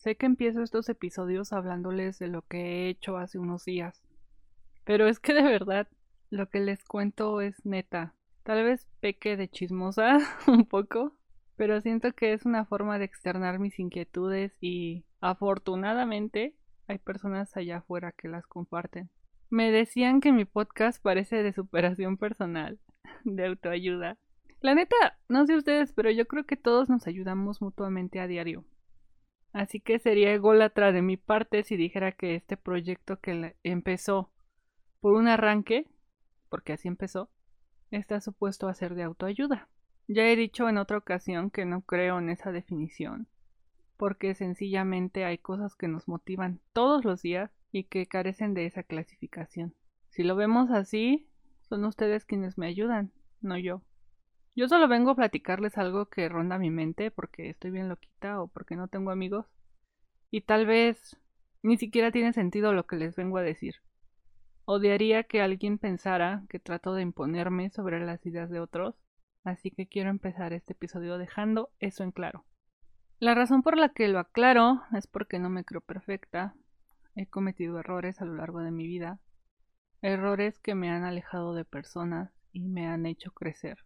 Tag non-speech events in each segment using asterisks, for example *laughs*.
sé que empiezo estos episodios hablándoles de lo que he hecho hace unos días, pero es que de verdad lo que les cuento es neta. Tal vez peque de chismosa *laughs* un poco, pero siento que es una forma de externar mis inquietudes y afortunadamente hay personas allá afuera que las comparten. Me decían que mi podcast parece de superación personal, *laughs* de autoayuda. La neta, no sé ustedes, pero yo creo que todos nos ayudamos mutuamente a diario. Así que sería ególatra de mi parte si dijera que este proyecto que empezó por un arranque, porque así empezó, está supuesto a ser de autoayuda. Ya he dicho en otra ocasión que no creo en esa definición, porque sencillamente hay cosas que nos motivan todos los días y que carecen de esa clasificación. Si lo vemos así, son ustedes quienes me ayudan, no yo. Yo solo vengo a platicarles algo que ronda mi mente porque estoy bien loquita o porque no tengo amigos. Y tal vez ni siquiera tiene sentido lo que les vengo a decir. Odiaría que alguien pensara que trato de imponerme sobre las ideas de otros, así que quiero empezar este episodio dejando eso en claro. La razón por la que lo aclaro es porque no me creo perfecta. He cometido errores a lo largo de mi vida, errores que me han alejado de personas y me han hecho crecer.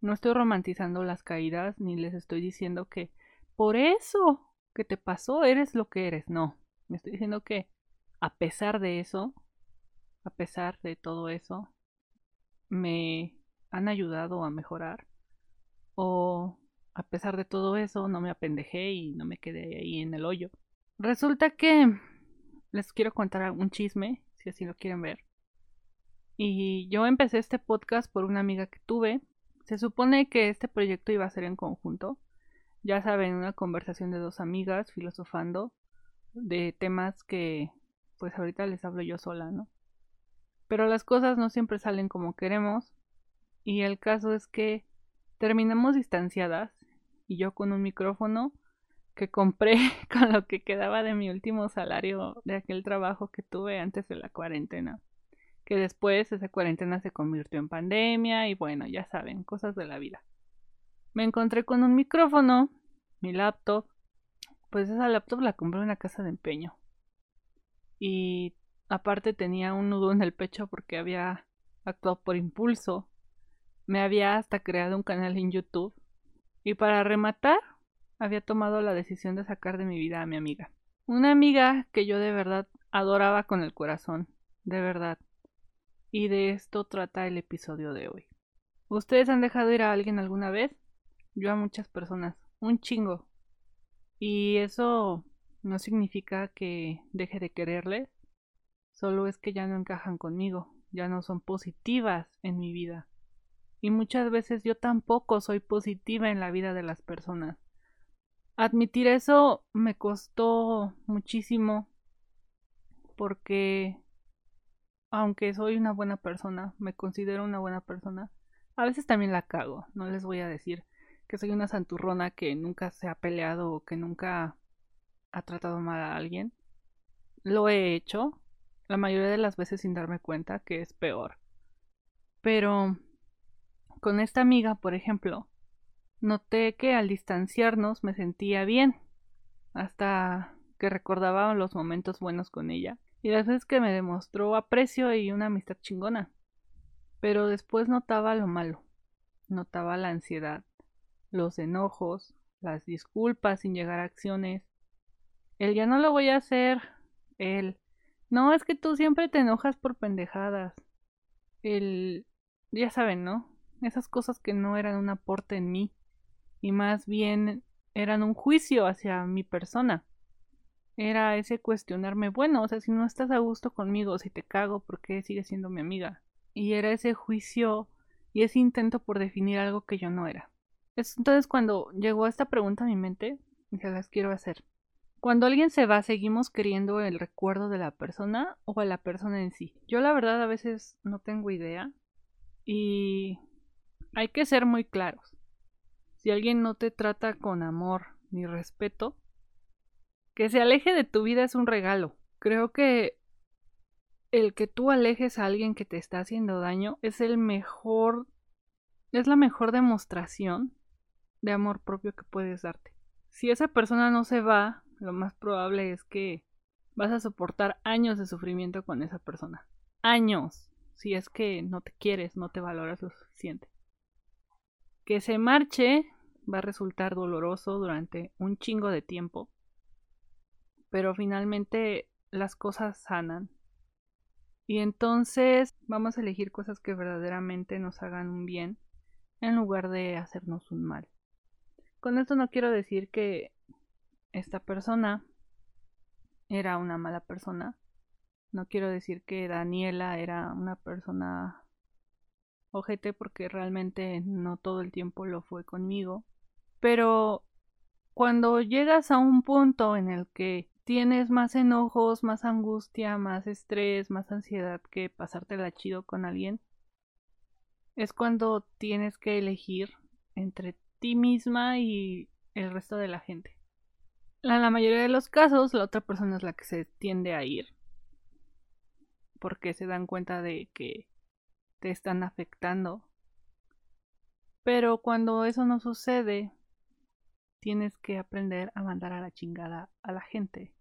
No estoy romantizando las caídas ni les estoy diciendo que por eso que te pasó eres lo que eres. No, me estoy diciendo que a pesar de eso, a pesar de todo eso, me han ayudado a mejorar. O a pesar de todo eso, no me apendejé y no me quedé ahí en el hoyo. Resulta que les quiero contar un chisme, si así lo quieren ver. Y yo empecé este podcast por una amiga que tuve. Se supone que este proyecto iba a ser en conjunto. Ya saben, una conversación de dos amigas filosofando de temas que pues ahorita les hablo yo sola, ¿no? Pero las cosas no siempre salen como queremos y el caso es que terminamos distanciadas y yo con un micrófono que compré *laughs* con lo que quedaba de mi último salario de aquel trabajo que tuve antes de la cuarentena. Que después esa cuarentena se convirtió en pandemia y bueno, ya saben, cosas de la vida. Me encontré con un micrófono, mi laptop, pues esa laptop la compré en una casa de empeño. Y Aparte tenía un nudo en el pecho porque había actuado por impulso. Me había hasta creado un canal en YouTube. Y para rematar, había tomado la decisión de sacar de mi vida a mi amiga. Una amiga que yo de verdad adoraba con el corazón. De verdad. Y de esto trata el episodio de hoy. ¿Ustedes han dejado ir a alguien alguna vez? Yo a muchas personas. Un chingo. Y eso no significa que deje de quererles Solo es que ya no encajan conmigo, ya no son positivas en mi vida. Y muchas veces yo tampoco soy positiva en la vida de las personas. Admitir eso me costó muchísimo porque aunque soy una buena persona, me considero una buena persona, a veces también la cago. No les voy a decir que soy una santurrona que nunca se ha peleado o que nunca ha tratado mal a alguien. Lo he hecho, la mayoría de las veces sin darme cuenta que es peor. Pero con esta amiga, por ejemplo, noté que al distanciarnos me sentía bien, hasta que recordaba los momentos buenos con ella y las veces que me demostró aprecio y una amistad chingona. Pero después notaba lo malo, notaba la ansiedad, los enojos, las disculpas sin llegar a acciones. El ya no lo voy a hacer, el no, es que tú siempre te enojas por pendejadas. El... Ya saben, ¿no? Esas cosas que no eran un aporte en mí y más bien eran un juicio hacia mi persona. Era ese cuestionarme, bueno, o sea, si no estás a gusto conmigo, si te cago, ¿por qué sigues siendo mi amiga? Y era ese juicio y ese intento por definir algo que yo no era. Es entonces cuando llegó esta pregunta a mi mente, y se las quiero hacer. Cuando alguien se va, ¿seguimos queriendo el recuerdo de la persona o a la persona en sí? Yo la verdad a veces no tengo idea y hay que ser muy claros. Si alguien no te trata con amor ni respeto, que se aleje de tu vida es un regalo. Creo que el que tú alejes a alguien que te está haciendo daño es el mejor, es la mejor demostración de amor propio que puedes darte. Si esa persona no se va, lo más probable es que vas a soportar años de sufrimiento con esa persona. Años, si es que no te quieres, no te valoras lo suficiente. Que se marche va a resultar doloroso durante un chingo de tiempo, pero finalmente las cosas sanan. Y entonces vamos a elegir cosas que verdaderamente nos hagan un bien en lugar de hacernos un mal. Con esto no quiero decir que esta persona era una mala persona. No quiero decir que Daniela era una persona ojete porque realmente no todo el tiempo lo fue conmigo. Pero cuando llegas a un punto en el que tienes más enojos, más angustia, más estrés, más ansiedad que pasártela chido con alguien, es cuando tienes que elegir entre ti misma y el resto de la gente. En la mayoría de los casos, la otra persona es la que se tiende a ir. Porque se dan cuenta de que te están afectando. Pero cuando eso no sucede, tienes que aprender a mandar a la chingada a la gente.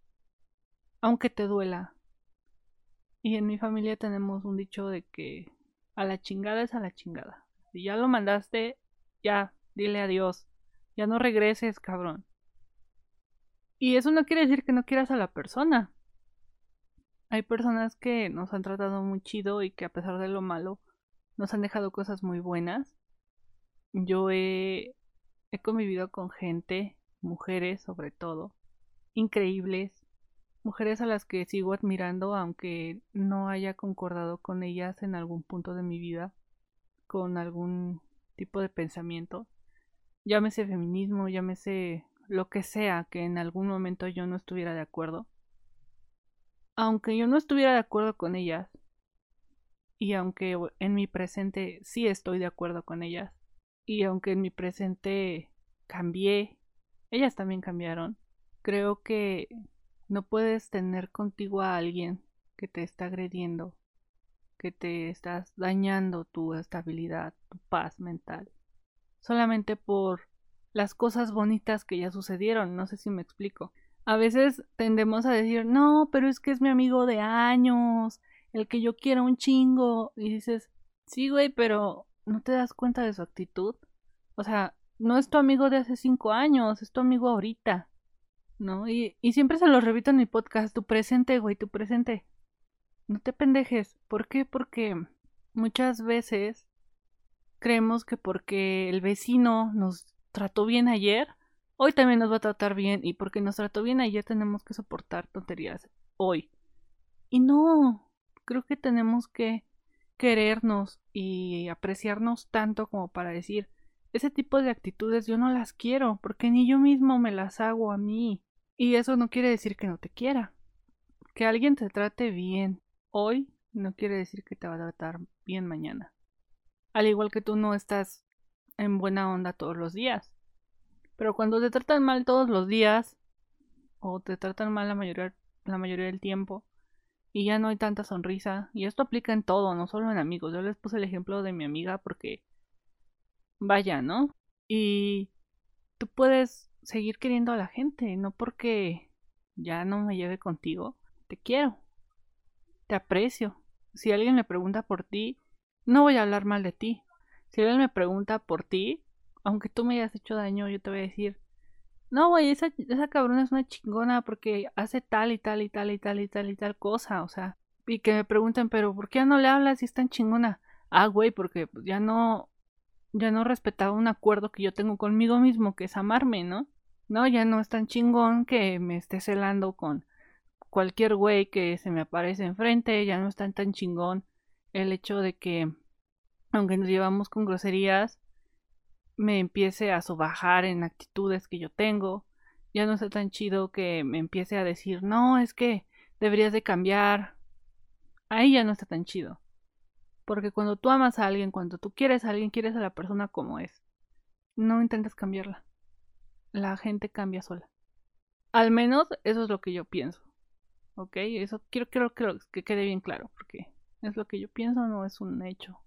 Aunque te duela. Y en mi familia tenemos un dicho de que a la chingada es a la chingada. Si ya lo mandaste, ya, dile adiós. Ya no regreses, cabrón. Y eso no quiere decir que no quieras a la persona. Hay personas que nos han tratado muy chido y que a pesar de lo malo nos han dejado cosas muy buenas. Yo he, he convivido con gente, mujeres sobre todo, increíbles, mujeres a las que sigo admirando aunque no haya concordado con ellas en algún punto de mi vida, con algún tipo de pensamiento. Llámese feminismo, llámese lo que sea que en algún momento yo no estuviera de acuerdo. Aunque yo no estuviera de acuerdo con ellas, y aunque en mi presente sí estoy de acuerdo con ellas, y aunque en mi presente cambié, ellas también cambiaron, creo que no puedes tener contigo a alguien que te está agrediendo, que te estás dañando tu estabilidad, tu paz mental, solamente por las cosas bonitas que ya sucedieron, no sé si me explico. A veces tendemos a decir, no, pero es que es mi amigo de años, el que yo quiero un chingo. Y dices, sí, güey, pero no te das cuenta de su actitud. O sea, no es tu amigo de hace cinco años, es tu amigo ahorita. ¿No? Y, y siempre se lo repito en mi podcast, tu presente, güey, tu presente. No te pendejes. ¿Por qué? Porque muchas veces creemos que porque el vecino nos trató bien ayer, hoy también nos va a tratar bien. Y porque nos trató bien ayer tenemos que soportar tonterías hoy. Y no, creo que tenemos que querernos y apreciarnos tanto como para decir, ese tipo de actitudes yo no las quiero, porque ni yo mismo me las hago a mí. Y eso no quiere decir que no te quiera. Que alguien te trate bien hoy no quiere decir que te va a tratar bien mañana. Al igual que tú no estás en buena onda todos los días. Pero cuando te tratan mal todos los días, o te tratan mal la mayoría, la mayoría del tiempo, y ya no hay tanta sonrisa, y esto aplica en todo, no solo en amigos. Yo les puse el ejemplo de mi amiga porque, vaya, ¿no? Y tú puedes seguir queriendo a la gente, no porque ya no me lleve contigo. Te quiero, te aprecio. Si alguien me pregunta por ti, no voy a hablar mal de ti, si él me pregunta por ti, aunque tú me hayas hecho daño, yo te voy a decir, no, güey, esa, esa cabrona es una chingona porque hace tal y tal y tal y tal y tal y tal cosa, o sea, y que me pregunten, pero ¿por qué ya no le hablas si es tan chingona? Ah, güey, porque ya no, ya no respetaba un acuerdo que yo tengo conmigo mismo, que es amarme, ¿no? No, ya no es tan chingón que me esté celando con cualquier güey que se me aparece enfrente, ya no es tan chingón el hecho de que aunque nos llevamos con groserías, me empiece a sobajar en actitudes que yo tengo. Ya no está tan chido que me empiece a decir, no, es que deberías de cambiar. Ahí ya no está tan chido. Porque cuando tú amas a alguien, cuando tú quieres a alguien, quieres a la persona como es. No intentas cambiarla. La gente cambia sola. Al menos eso es lo que yo pienso. ¿Ok? Eso quiero, quiero, quiero que quede bien claro. Porque es lo que yo pienso, no es un hecho.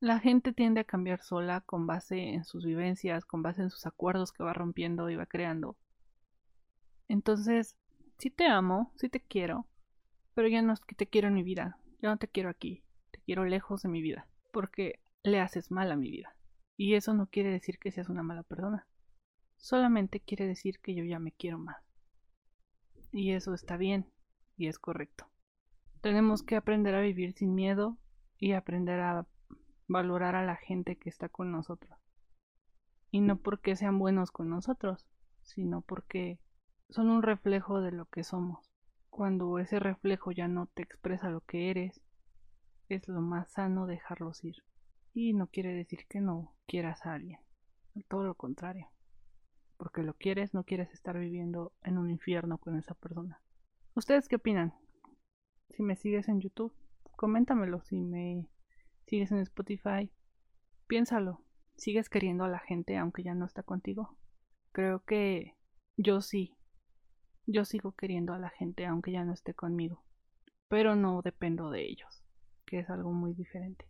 La gente tiende a cambiar sola con base en sus vivencias, con base en sus acuerdos que va rompiendo y va creando. Entonces, sí te amo, sí te quiero, pero ya no es que te quiero en mi vida, ya no te quiero aquí, quiero lejos de mi vida, porque le haces mal a mi vida. Y eso no quiere decir que seas una mala persona, solamente quiere decir que yo ya me quiero más. Y eso está bien y es correcto. Tenemos que aprender a vivir sin miedo y aprender a valorar a la gente que está con nosotros. Y no porque sean buenos con nosotros, sino porque son un reflejo de lo que somos. Cuando ese reflejo ya no te expresa lo que eres, es lo más sano dejarlos ir. Y no quiere decir que no quieras a alguien, todo lo contrario. Porque lo quieres, no quieres estar viviendo en un infierno con esa persona. ¿Ustedes qué opinan? Si me sigues en YouTube, coméntamelo. Si me sigues en Spotify, piénsalo. ¿Sigues queriendo a la gente aunque ya no está contigo? Creo que yo sí. Yo sigo queriendo a la gente aunque ya no esté conmigo. Pero no dependo de ellos, que es algo muy diferente.